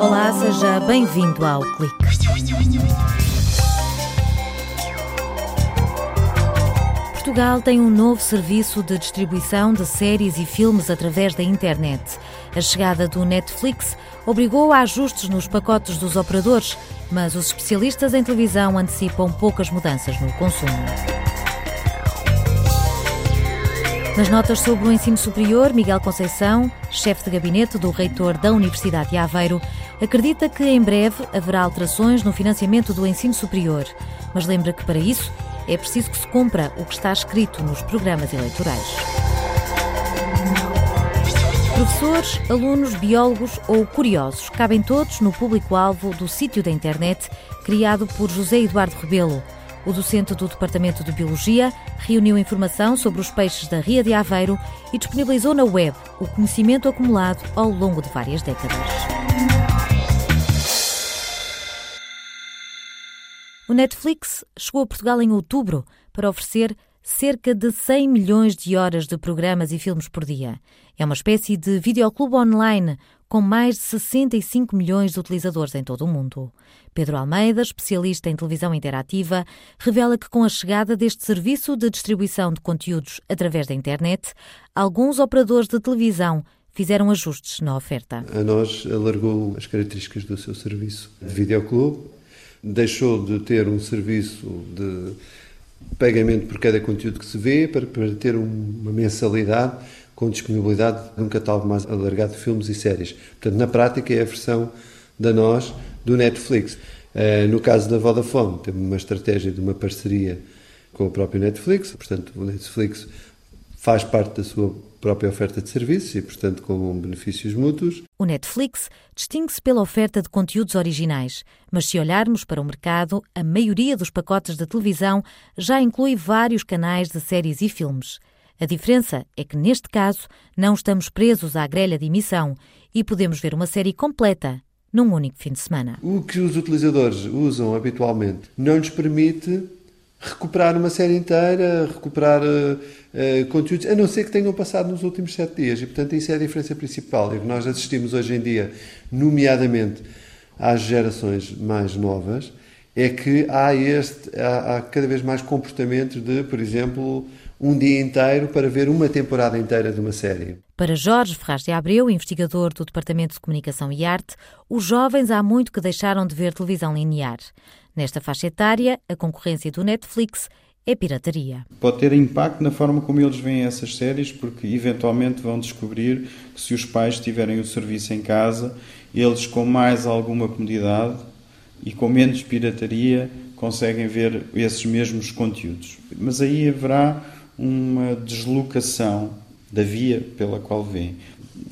Olá, seja bem-vindo ao Clique. Portugal tem um novo serviço de distribuição de séries e filmes através da internet. A chegada do Netflix obrigou a ajustes nos pacotes dos operadores, mas os especialistas em televisão antecipam poucas mudanças no consumo. Nas notas sobre o ensino superior, Miguel Conceição, chefe de gabinete do reitor da Universidade de Aveiro, acredita que em breve haverá alterações no financiamento do ensino superior, mas lembra que para isso é preciso que se cumpra o que está escrito nos programas eleitorais. Professores, alunos, biólogos ou curiosos cabem todos no público-alvo do sítio da internet criado por José Eduardo Rebelo. O docente do Departamento de Biologia reuniu informação sobre os peixes da Ria de Aveiro e disponibilizou na web o conhecimento acumulado ao longo de várias décadas. O Netflix chegou a Portugal em outubro para oferecer cerca de 100 milhões de horas de programas e filmes por dia. É uma espécie de videoclube online com mais de 65 milhões de utilizadores em todo o mundo. Pedro Almeida, especialista em televisão interativa, revela que com a chegada deste serviço de distribuição de conteúdos através da internet, alguns operadores de televisão fizeram ajustes na oferta. A nós alargou as características do seu serviço de videoclube, deixou de ter um serviço de pagamento por cada conteúdo que se vê para, para ter uma mensalidade com disponibilidade de um catálogo mais alargado de filmes e séries. Portanto, na prática, é a versão da nós do Netflix. Uh, no caso da Vodafone, temos uma estratégia de uma parceria com o próprio Netflix, portanto, o Netflix faz parte da sua própria oferta de serviços e, portanto, com benefícios mútuos. O Netflix distingue-se pela oferta de conteúdos originais, mas se olharmos para o mercado, a maioria dos pacotes de televisão já inclui vários canais de séries e filmes. A diferença é que, neste caso, não estamos presos à grelha de emissão e podemos ver uma série completa num único fim de semana. O que os utilizadores usam habitualmente não lhes permite recuperar uma série inteira, recuperar uh, uh, conteúdos, a não ser que tenham passado nos últimos sete dias. E, portanto, isso é a diferença principal. E que nós assistimos hoje em dia, nomeadamente às gerações mais novas, é que há, este, há, há cada vez mais comportamentos de, por exemplo, um dia inteiro para ver uma temporada inteira de uma série. Para Jorge Ferraz de Abreu, investigador do Departamento de Comunicação e Arte, os jovens há muito que deixaram de ver televisão linear. Nesta faixa etária, a concorrência do Netflix é pirataria. Pode ter impacto na forma como eles veem essas séries, porque eventualmente vão descobrir que se os pais tiverem o serviço em casa, eles com mais alguma comodidade e com menos pirataria conseguem ver esses mesmos conteúdos. Mas aí haverá uma deslocação da via pela qual vêm.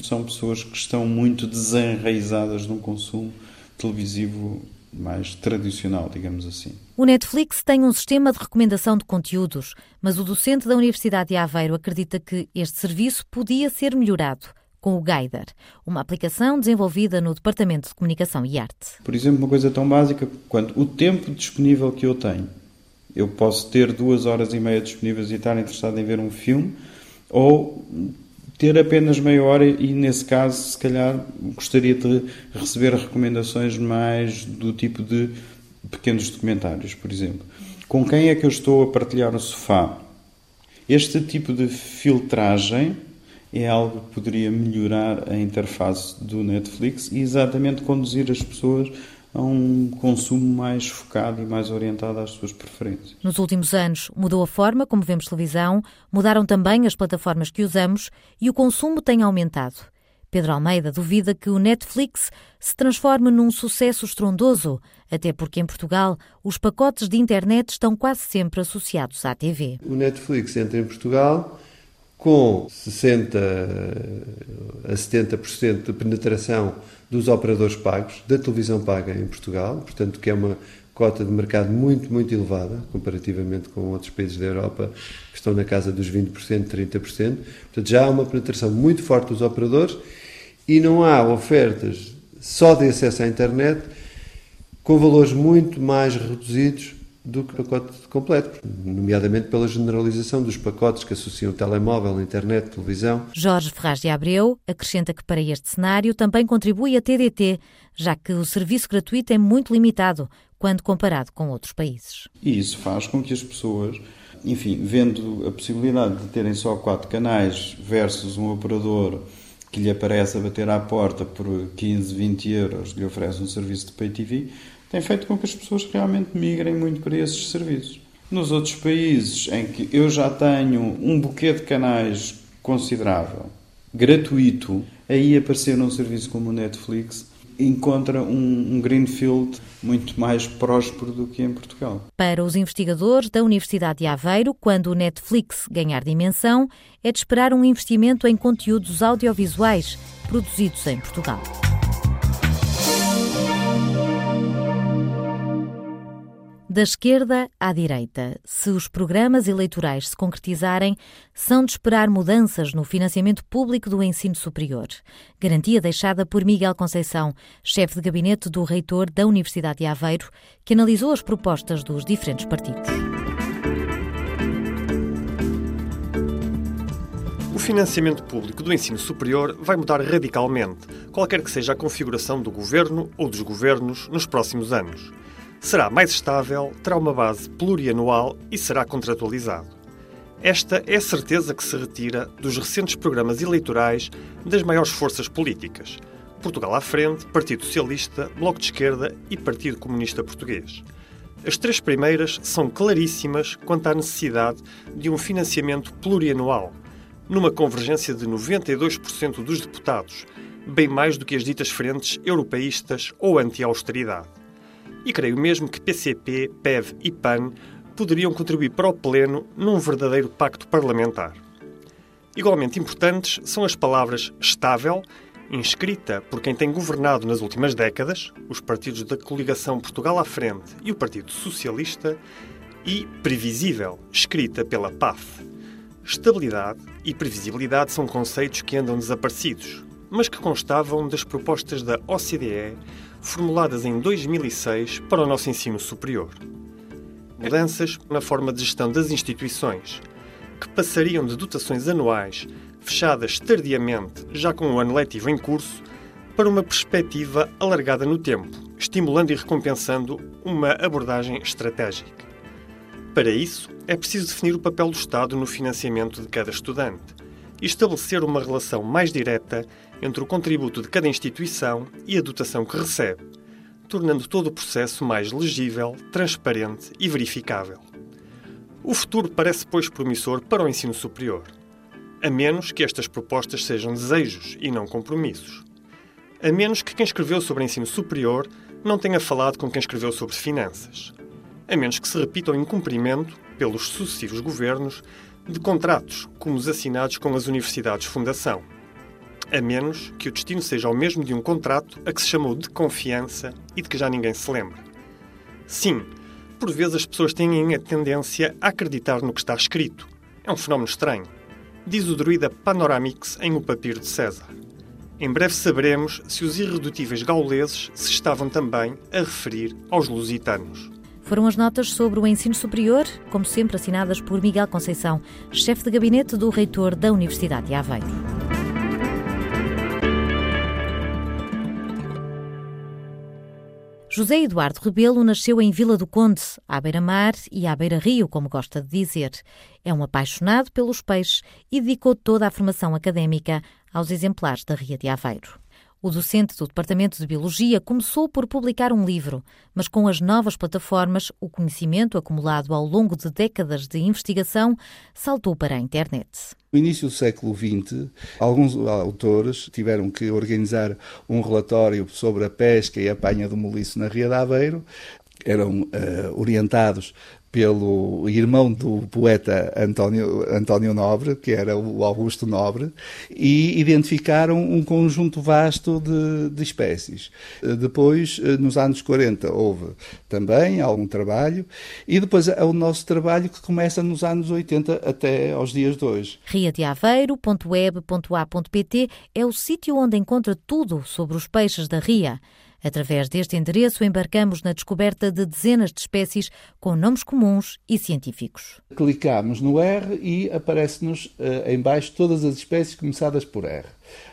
São pessoas que estão muito desenraizadas num consumo televisivo mais tradicional, digamos assim. O Netflix tem um sistema de recomendação de conteúdos, mas o docente da Universidade de Aveiro acredita que este serviço podia ser melhorado com o Guider, uma aplicação desenvolvida no Departamento de Comunicação e Arte. Por exemplo, uma coisa tão básica quanto o tempo disponível que eu tenho. Eu posso ter duas horas e meia disponíveis e estar interessado em ver um filme, ou ter apenas meia hora e nesse caso se calhar gostaria de receber recomendações mais do tipo de pequenos documentários, por exemplo. Com quem é que eu estou a partilhar o sofá? Este tipo de filtragem é algo que poderia melhorar a interface do Netflix e exatamente conduzir as pessoas a um consumo mais focado e mais orientado às suas preferências. Nos últimos anos, mudou a forma como vemos televisão, mudaram também as plataformas que usamos e o consumo tem aumentado. Pedro Almeida duvida que o Netflix se transforme num sucesso estrondoso, até porque em Portugal os pacotes de internet estão quase sempre associados à TV. O Netflix entra em Portugal com 60 a 70% de penetração dos operadores pagos, da televisão paga em Portugal, portanto, que é uma cota de mercado muito, muito elevada, comparativamente com outros países da Europa, que estão na casa dos 20%, 30%. Portanto, já há uma penetração muito forte dos operadores e não há ofertas só de acesso à internet com valores muito mais reduzidos do que o pacote completo, nomeadamente pela generalização dos pacotes que associam telemóvel, internet, televisão. Jorge Ferraz de Abreu acrescenta que para este cenário também contribui a TDT, já que o serviço gratuito é muito limitado quando comparado com outros países. E isso faz com que as pessoas, enfim, vendo a possibilidade de terem só quatro canais versus um operador que lhe aparece a bater à porta por 15, 20 euros, lhe oferece um serviço de pay TV, tem feito com que as pessoas realmente migrem muito para esses serviços. Nos outros países em que eu já tenho um buquê de canais considerável, gratuito, aí aparecer num serviço como o Netflix encontra um, um greenfield muito mais próspero do que em Portugal. Para os investigadores da Universidade de Aveiro, quando o Netflix ganhar dimensão, é de esperar um investimento em conteúdos audiovisuais produzidos em Portugal. Da esquerda à direita, se os programas eleitorais se concretizarem, são de esperar mudanças no financiamento público do ensino superior. Garantia deixada por Miguel Conceição, chefe de gabinete do reitor da Universidade de Aveiro, que analisou as propostas dos diferentes partidos. O financiamento público do ensino superior vai mudar radicalmente, qualquer que seja a configuração do governo ou dos governos nos próximos anos será mais estável, terá uma base plurianual e será contratualizado. Esta é a certeza que se retira dos recentes programas eleitorais das maiores forças políticas. Portugal à Frente, Partido Socialista, Bloco de Esquerda e Partido Comunista Português. As três primeiras são claríssimas quanto à necessidade de um financiamento plurianual, numa convergência de 92% dos deputados, bem mais do que as ditas frentes europeístas ou anti-austeridade. E creio mesmo que PCP, PEV e PAN poderiam contribuir para o Pleno num verdadeiro pacto parlamentar. Igualmente importantes são as palavras estável, inscrita por quem tem governado nas últimas décadas, os partidos da coligação Portugal à Frente e o Partido Socialista, e previsível, escrita pela PAF. Estabilidade e previsibilidade são conceitos que andam desaparecidos, mas que constavam das propostas da OCDE formuladas em 2006 para o nosso ensino superior. Mudanças na forma de gestão das instituições, que passariam de dotações anuais, fechadas tardiamente, já com o ano letivo em curso, para uma perspectiva alargada no tempo, estimulando e recompensando uma abordagem estratégica. Para isso, é preciso definir o papel do Estado no financiamento de cada estudante e estabelecer uma relação mais direta entre o contributo de cada instituição e a dotação que recebe, tornando todo o processo mais legível, transparente e verificável. O futuro parece, pois, promissor para o ensino superior, a menos que estas propostas sejam desejos e não compromissos. A menos que quem escreveu sobre ensino superior não tenha falado com quem escreveu sobre finanças. A menos que se repita o incumprimento, pelos sucessivos governos, de contratos como os assinados com as universidades fundação a menos que o destino seja o mesmo de um contrato a que se chamou de confiança e de que já ninguém se lembra. Sim, por vezes as pessoas têm a tendência a acreditar no que está escrito. É um fenómeno estranho. Diz o druida Panoramix em O Papiro de César. Em breve saberemos se os irredutíveis gauleses se estavam também a referir aos lusitanos. Foram as notas sobre o ensino superior, como sempre assinadas por Miguel Conceição, chefe de gabinete do reitor da Universidade de Aveiro. José Eduardo Rebelo nasceu em Vila do Conde, à beira-mar e à beira-rio, como gosta de dizer. É um apaixonado pelos peixes e dedicou toda a formação académica aos exemplares da Ria de Aveiro. O docente do Departamento de Biologia começou por publicar um livro, mas com as novas plataformas, o conhecimento acumulado ao longo de décadas de investigação saltou para a internet. No início do século XX, alguns autores tiveram que organizar um relatório sobre a pesca e a apanha do moliço na Ria de Aveiro. Eram uh, orientados pelo irmão do poeta António, António Nobre, que era o Augusto Nobre, e identificaram um conjunto vasto de, de espécies. Depois, nos anos 40, houve também algum trabalho, e depois é o nosso trabalho que começa nos anos 80 até aos dias de hoje. riadeaveiro.web.a.pt é o sítio onde encontra tudo sobre os peixes da ria. Através deste endereço, embarcamos na descoberta de dezenas de espécies com nomes comuns e científicos. Clicamos no R e aparece-nos uh, em baixo todas as espécies começadas por R.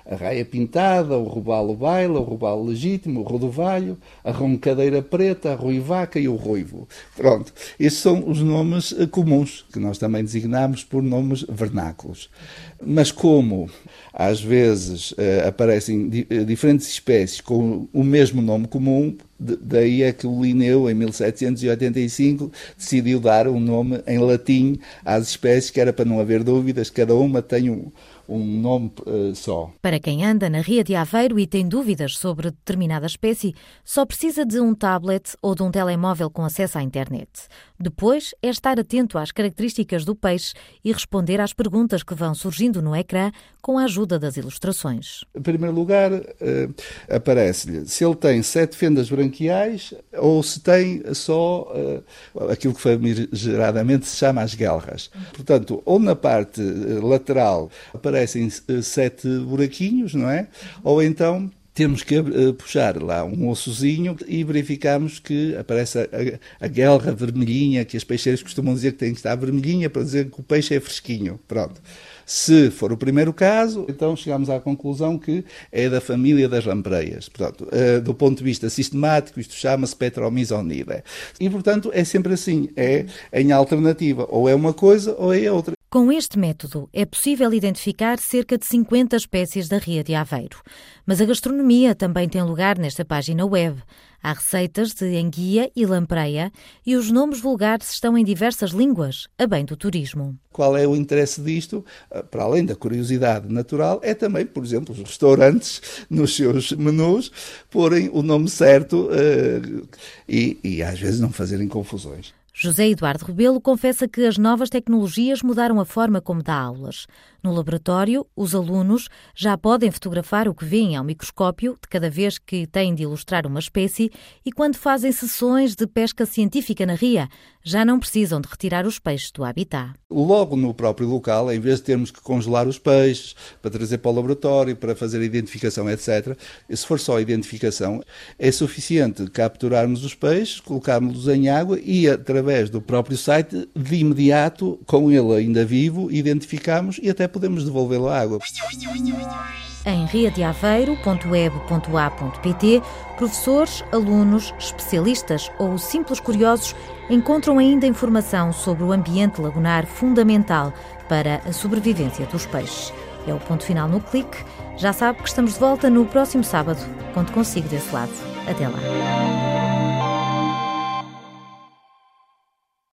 A raia pintada, o robalo baila, o robalo legítimo, o rodovalho, a roncadeira preta, a ruivaca e o ruivo. Pronto, esses são os nomes uh, comuns, que nós também designamos por nomes vernáculos. Mas como às vezes uh, aparecem di diferentes espécies com o mesmo nome comum, daí é que o Linneu, em 1785, decidiu dar um nome em latim às espécies, que era para não haver dúvidas, cada uma tem um, um nome uh, só. Para quem anda na Ria de Aveiro e tem dúvidas sobre determinada espécie, só precisa de um tablet ou de um telemóvel com acesso à internet. Depois é estar atento às características do peixe e responder às perguntas que vão surgindo no ecrã com a ajuda das ilustrações. Em primeiro lugar, uh, aparece-lhe se ele tem sete fendas branquiais ou se tem só uh, aquilo que famigeramente se chama as guelras. Portanto, ou na parte lateral aparecem sete buraquinhos, não é? Ou então temos que uh, puxar lá um ossozinho e verificamos que aparece a, a, guelra vermelhinha, que as peixeiras costumam dizer que tem que estar vermelhinha para dizer que o peixe é fresquinho. Pronto. Se for o primeiro caso, então chegamos à conclusão que é da família das lampreias. Portanto, uh, do ponto de vista sistemático, isto chama-se Petromysonida. E, portanto, é sempre assim, é em alternativa, ou é uma coisa ou é outra. Com este método é possível identificar cerca de 50 espécies da Ria de Aveiro. Mas a gastronomia também tem lugar nesta página web. Há receitas de enguia e lampreia e os nomes vulgares estão em diversas línguas, a bem do turismo. Qual é o interesse disto? Ah, para além da curiosidade natural, é também, por exemplo, os restaurantes, nos seus menus, porem o nome certo uh, e, e às vezes não fazerem confusões. José Eduardo Rebelo confessa que as novas tecnologias mudaram a forma como dá aulas. No laboratório, os alunos já podem fotografar o que veem ao microscópio de cada vez que têm de ilustrar uma espécie e quando fazem sessões de pesca científica na ria, já não precisam de retirar os peixes do habitat. Logo no próprio local, em vez de termos que congelar os peixes para trazer para o laboratório, para fazer a identificação, etc., se for só a identificação, é suficiente capturarmos os peixes, colocarmos-los em água e, através do próprio site, de imediato, com ele ainda vivo, identificamos e até podemos devolvê-lo à água. Em riadeaveiro.web.a.pt, professores, alunos, especialistas ou simples curiosos encontram ainda informação sobre o ambiente lagunar fundamental para a sobrevivência dos peixes. É o ponto final no clique. Já sabe que estamos de volta no próximo sábado. Conto consigo desse lado. Até lá.